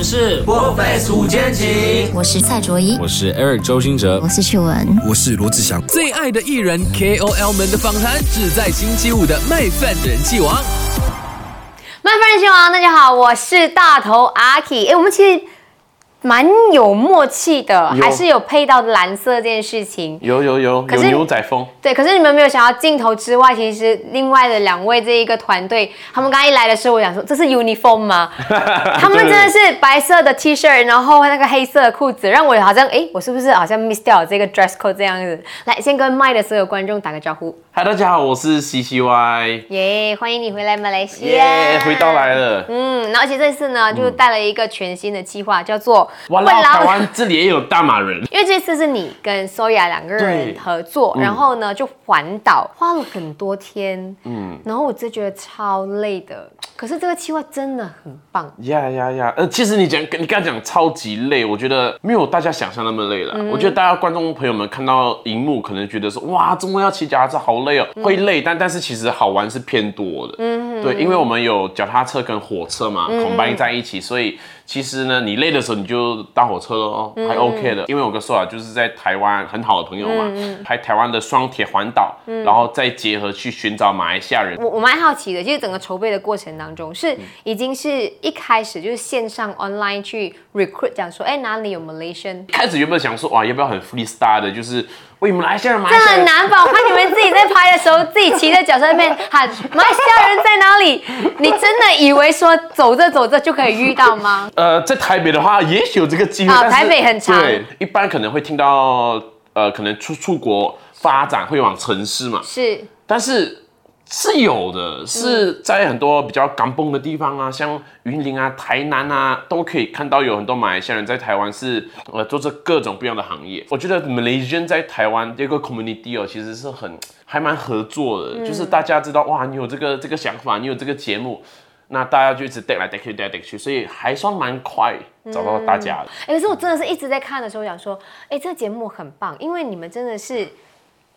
们是破费五千情，我是蔡卓宜，我是 Eric 周星哲我，是趣文。我是罗志祥。最爱的艺人 KOL 们的访谈，只在星期五的麦饭人气王。麦饭人气王，大家好，我是大头阿 K。哎，我们其实蛮有默契的，有还是有配到蓝色这件事情。有有有有可是牛仔风，对，可是你们没有想到镜头之外，其实另外的两位这一个团队，他们刚一来的时候，我想说这是 uniform 吗？他们真的是白色的 T 恤，然后那个黑色的裤子，让我好像哎，我是不是好像 miss 掉了这个 dress code 这样子？来，先跟麦的所有观众打个招呼，嗨，大家好，我是 CCY，耶欢迎你回来马来西亚，耶，回到来了。嗯，然后而且这次呢，就带了一个全新的计划，叫做哇啦，台湾这里也有大马人，因为这次是你跟 Soya 两个人合作，然后呢就环岛，花了很多天，嗯，然后我真觉得超累的。可是这个计划真的很棒，呀呀呀！呃，其实你讲，你刚才讲超级累，我觉得没有大家想象那么累了。我觉得大家观众朋友们看到荧幕，可能觉得说，哇，周末要骑脚踏车好累哦，会累，但但是其实好玩是偏多的。嗯，对，因为我们有脚踏车跟火车嘛，combine 在一起，所以其实呢，你累的时候你就搭火车咯，还 OK 的。因为我跟 Soa 就是在台湾很好的朋友嘛，拍台湾的双铁环岛，然后再结合去寻找马来西亚人。我我蛮好奇的，就是整个筹备的过程当中，是已经是一开始就是线上 online 去 recruit 讲说，哎哪里有 Malaysian，开始原本想说，哇，要不要很 freestyle 的，就是为马来西亚人，马来这西亚人。很难吧？我看你们自己在拍的时候，自己骑在脚车那边喊马来西亚人在哪里？你真的以为说走着走着就可以遇到吗？呃，在台北的话，也许有这个机会。啊台北很长对，一般可能会听到，呃，可能出出国发展会往城市嘛，是但是是有的，是在很多比较港崩的地方啊，像云林啊、台南啊，都可以看到有很多马来西亚人在台湾是呃做着各种不一样的行业。我觉得 Malaysian 在台湾这个 community 哦，其实是很还蛮合作的，就是大家知道哇，你有这个这个想法，你有这个节目。那大家就一直带来带去带来带去，所以还算蛮快找到大家的。哎、可是我真的是一直在看的时候想说，哎、这个节目很棒，因为你们真的是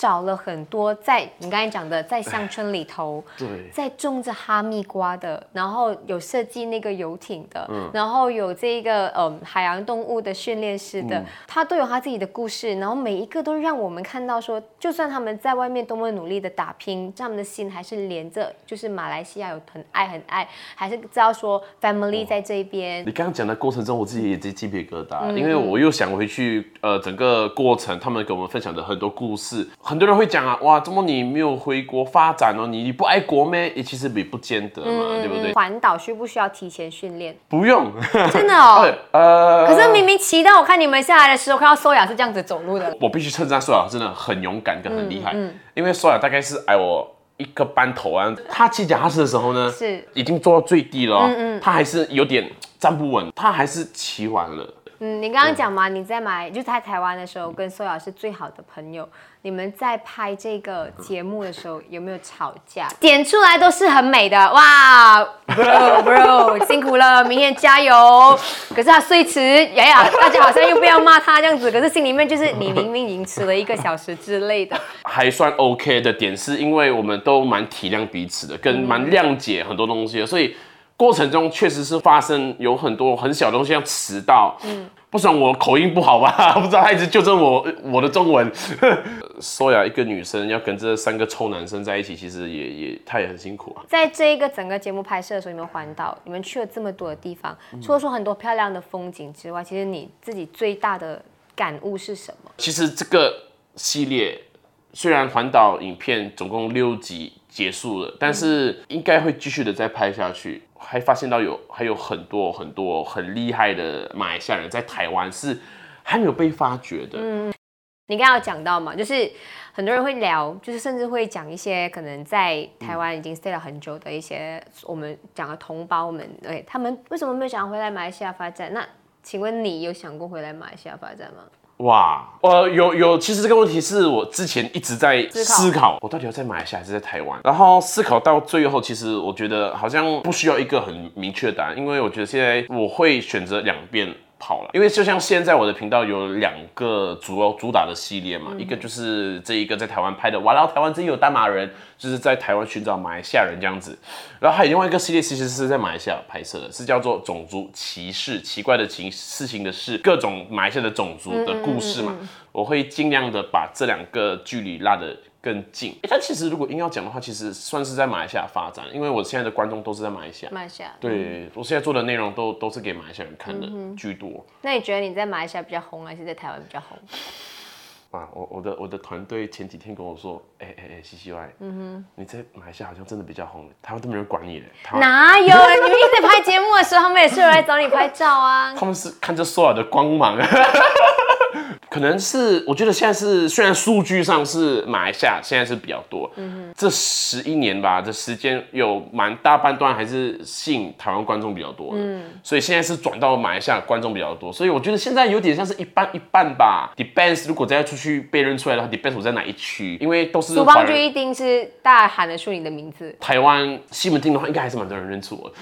找了很多在你刚才讲的在乡村里头，对。在种着哈密瓜的，然后有设计那个游艇的，嗯。然后有这个呃海洋动物的训练师嗯。的，他都有他自己的故事，然后每一个都让我们看到说，就算他们在外面多么努力的打拼，他们的心还是连着，就是马来西亚有很爱很爱，还是知道说 family 在这边。你刚刚讲的过程中，我自己也鸡鸡皮疙瘩，嗯因为我又想回去，呃，整个过程他们给我们分享的很多故事，很多人会讲啊，哇，怎么你没有回国发展哦？你你不爱国咩？也其实也不见得嘛，对不对？环岛需不需要提前训练？不用，真的哦。呃，可是明明骑到我看你们下来的时候，看到苏雅是这样子走路的，我必须称赞苏雅真的很勇敢跟很厉嗯害，因为苏雅大概是哎我一个班头啊。他骑脚踏车的时候呢，是已经做到最低了、哦，他还是有点站不稳，他还是骑完了。嗯，你刚刚讲嘛，你在买就在台湾的时候跟苏雅是最好的朋友，你们在拍这个节目的时候有没有吵架？点出来都是很美的，哇，bro bro，辛苦了，明天加油。可是他睡迟，哎呀，大家好像又不要骂他这样子，可是心里面就是你明明已经迟了一个小时之类的。还算 OK 的点，是因为我们都蛮体谅彼此的，跟蛮谅解很多东西的，所以过程中确实是发生有很多很小的东西，要迟到，嗯，不算我口音不好吧，不知道他一直纠正我我的中文。说呀，一个女生要跟这三个臭男生在一起，其实也也她也很辛苦啊。在这一个整个节目拍摄的时候，你们环岛，你们去了这么多的地方，除了说很多漂亮的风景之外，其实你自己最大的感悟是什么？其实这个系列虽然环岛影片总共六集结束了，但是应该会继续的再拍下去。还发现到有还有很多很多很厉害的马来西亚人在台湾是还没有被发掘的。嗯你刚刚有讲到嘛，就是很多人会聊，就是甚至会讲一些可能在台湾已经 stay 了很久的一些我们讲的同胞们，对他们为什么没有想要回来马来西亚发展？那请问你有想过回来马来西亚发展吗？哇，呃，有有，其实这个问题是我之前一直在思考，我到底要在马来西亚还是在台湾？然后思考到最后，其实我觉得好像不需要一个很明确的答案，因为我觉得现在我会选择两边跑了。因为就像现在我的频道有两个主要主打的系列嘛，一个就是这一个在台湾拍的，哇，然后台湾真有大马人，就是在台湾寻找马来西亚人这样子。然后还有另外一个系列，其实是在马来西亚拍摄的，是叫做种族歧视，奇怪的情事情的事，各种马来西亚的种族的故事嘛。我会尽量的把这两个距离拉得更近。诶但其实如果硬要讲的话，其实算是在马来西亚发展，因为我现在的观众都是在马来西亚。马来西亚。对，我现在做的内容都都是给马来西亚人看的居多。那你觉得你在马来西亚比较红，还是在台湾比较红？啊，我我的我的团队前几天跟我说，哎哎哎，西西哼，你在马来西亚好像真的比较红，台湾都没人管你嘞。哪有？你们一直拍节目的时候，他们也是有来找你拍照啊。他们是看着所有的光芒，可能是我觉得现在是虽然数据上是马来西亚现在是比较多，嗯这十一年吧，这时间有蛮大半段还是吸引台湾观众比较多的，所以现在是转到马来西亚观众比较多，所以我觉得现在有点像是一半一半吧。Depends，如果再出去被认出来的话，Depends 我在哪一区，因为都是苏华人。邦就一定是大家喊得出你的名字，台湾西门町的话，应该还是蛮多人认出我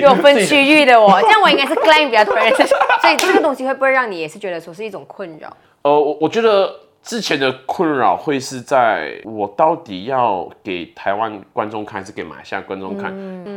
有分区域的我，这样我应该是 claim 比较多人 所以这个东西会不会让你也是觉得说是一种困扰？呃，我我觉得之前的困扰会是在我到底要给台湾观众看，还是给马来西亚观众看？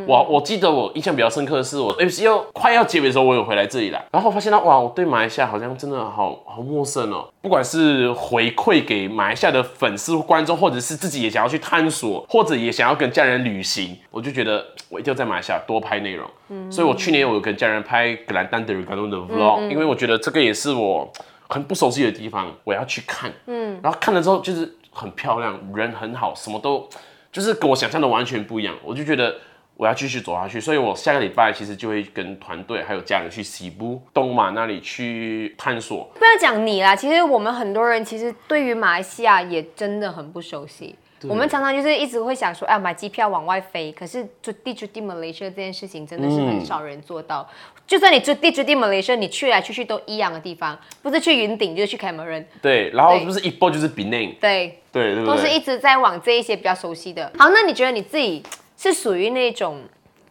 我我记得我印象比较深刻的是，我 MCU 快要结尾的时候，我有回来这里来，然后发现到哇，我对马来西亚好像真的好好陌生哦。不管是回馈给马来西亚的粉丝观众，或者是自己也想要去探索，或者也想要跟家人旅行，我就觉得我一定要在马来西亚多拍内容。嗯所以我去年我有跟家人拍格兰丹德尔甘诺的 vlog，、因为我觉得这个也是我很不熟悉的地方，我要去看。嗯，然后看了之后就是很漂亮，人很好，什么都就是跟我想象的完全不一样，我就觉得。我要继续走下去，所以我下个礼拜其实就会跟团队还有家人去西部东马那里去探索。不要讲你啦，其实我们很多人其实对于马来西亚也真的很不熟悉。我们常常就是一直会想说，哎，买机票往外飞，可是驻地驻地 Malaysia 这件事情真的是很少人做到。就算你驻地驻地 Malaysia，你去来去去都一样的地方，不是去云顶就是去 Cameron，对，然后不是一波就是 Penang？对，对对？都是一直在往这一些比较熟悉的。好，那你觉得你自己是属于那种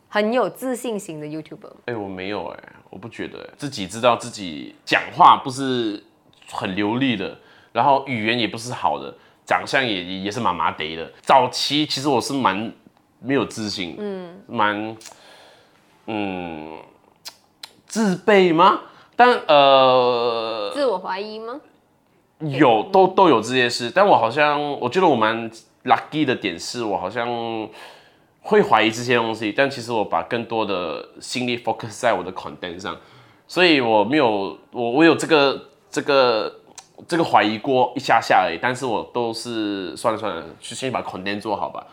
很有自信型的 YouTuber 吗？哎、我没有哎、我不觉得、欸、自己知道自己讲话不是很流利的，然后语言也不是好的，长相也也是麻麻得的。早期其实我是蛮没有自信，嗯，蛮嗯自卑吗？但呃，自我怀疑吗？有都都有这些事，但我好像我觉得我蛮 lucky 的点是我好像会怀疑这些东西，但其实我把更多的心力 focus 在我的 content 上，所以我没有我我有这个这个这个怀疑过一下下而已，但是我都是算了算了，去先把 content 做好吧。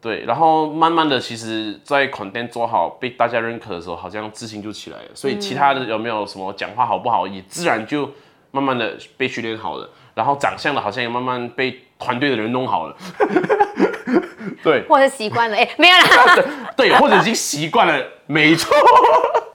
对，然后慢慢的，其实，在 content 做好被大家认可的时候，好像自信就起来了。所以其他的有没有什么讲话好不好，也自然就慢慢的被训练好了。然后长相的，好像也慢慢被团队的人弄好了。对或者是习惯了？哎、没有啦。对，或者已经习惯了，没错。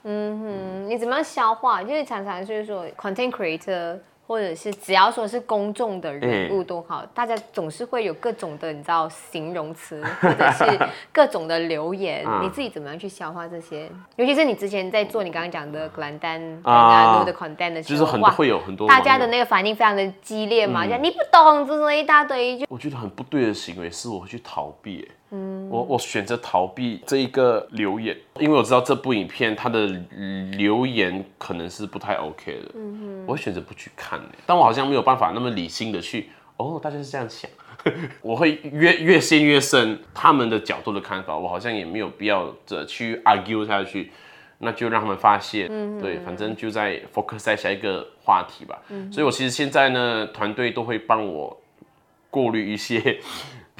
嗯哼你怎么样消化？就是常常就是说，content creator 或者是只要说是公众的人物都好，大家总是会有各种的你知道形容词，或者是 各种的留言。嗯你自己怎么样去消化这些？尤其是你之前在做你刚刚讲的格兰丹啊啊录的 content 的时候，就是很会有很多大家的那个反应非常的激烈嘛，就你不懂，这是一大堆就。我觉得很不对的行为是我会去逃避、欸，我我选择逃避这一个留言，因为我知道这部影片它的留言可能是不太 OK 的，我会选择不去看、欸，但我好像没有办法那么理性的去，哦，大家是这样想，我会越越陷越深，他们的角度的看法，我好像也没有必要的去 argue 下去。那就让他们发现，对，反正就在 focus 在下一个话题吧。嗯所以我其实现在呢，团队都会帮我过滤一些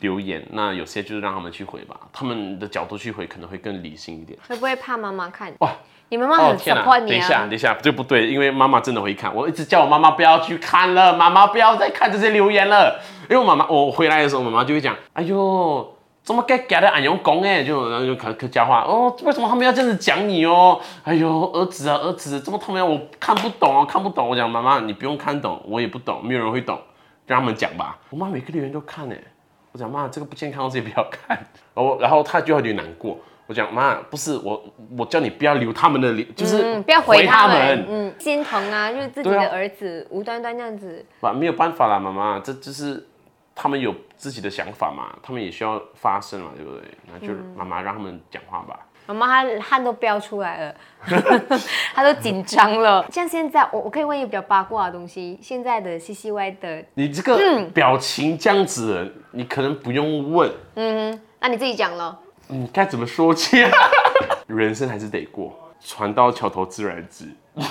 留言，那有些就是让他们去回吧，他们的角度去回可能会更理性一点。会不会怕妈妈看？哇，你妈妈很哦天哪！support 你等一下，啊等。一下，这不对，因为妈妈真的会看，我一直叫我妈妈不要去看了，妈妈不要再看这些留言了，因为我妈妈我回来的时候，妈妈就会讲，哎呦。怎么该改的俺用公哎，就然后就客客家话哦，为什么他们要这样子讲你哦？哎呦，儿子啊，儿子，怎么他们要我看不懂啊，看不懂。我讲妈妈，你不用看懂，我也不懂，没有人会懂，让他们讲吧。我妈每个留言都看哎，我讲妈，这个不健康的东西不要看。然后然后他就有点难过，我讲妈，不是我，我叫你不要留他们的脸，就是嗯，不要回他他们，嗯，心疼啊，就是自己的儿子无端端这样子，不，没有办法啦，妈妈，这就是他们有自己的想法嘛，他们也需要发声嘛，对不对？那就嗯妈妈让他们讲话吧。妈妈她汗都飙出来了，她都紧张了。像现在，我我可以问一个比较八卦的东西，现在的 CCY 的，你这个嗯表情这样子的，你可能不用问，嗯那你自己讲了。你该怎么说起啊？人生还是得过，船到桥头自然直。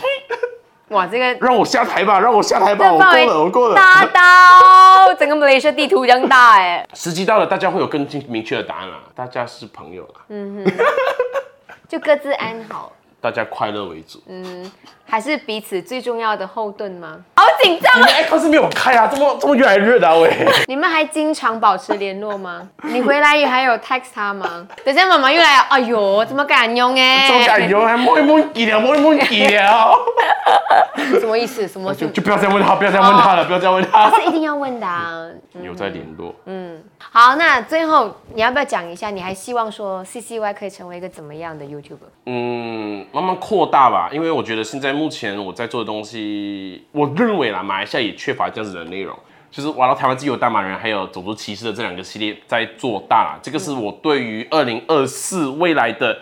哇，这个让我下台吧，让我下台吧，我够了，我够了。大到整个马来西亚地图一样大哎，时机到了，大家会有更清明确的答案了。大家是朋友啦，就各自安好，大家快乐为主。还是彼此最重要的后盾吗？好紧张啊！你的 aircon 是没有开啊，这么这么越来越热的啊喂。你们还经常保持联络吗？你回来也还有 text 他吗？等下妈妈又来，哎呦，怎么敢用哎？这么感油还摸一摸几了，摸一摸几了，什么意思？什么就就不要再问他，不要再问他了，不要再问他。是一定要问的啊。有在联络，嗯好，那最后你要不要讲一下，你还希望说 CCY 可以成为一个怎么样的 YouTuber？嗯，慢慢扩大吧，因为我觉得现在目前我在做的东西，我认为啦，马来西亚也缺乏这样子的内容，就是玩到台湾自由大马人还有种族歧视的这两个系列在做大啦，这个是我对于二零二四未来的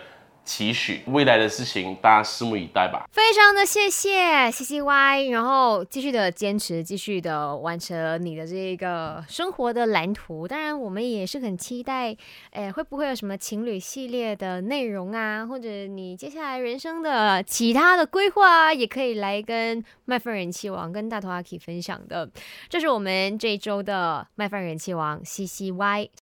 期许，未来的事情大家拭目以待吧。非常的谢谢 CCY，然后继续的坚持，继续的完成你的这个生活的蓝图。当然，我们也是很期待，哎，会不会有什么情侣系列的内容啊，或者你接下来人生的其他的规划啊，也可以来跟麦饭人气王跟大头阿 K 分享的。这是我们这一周的麦饭人气王 CCY。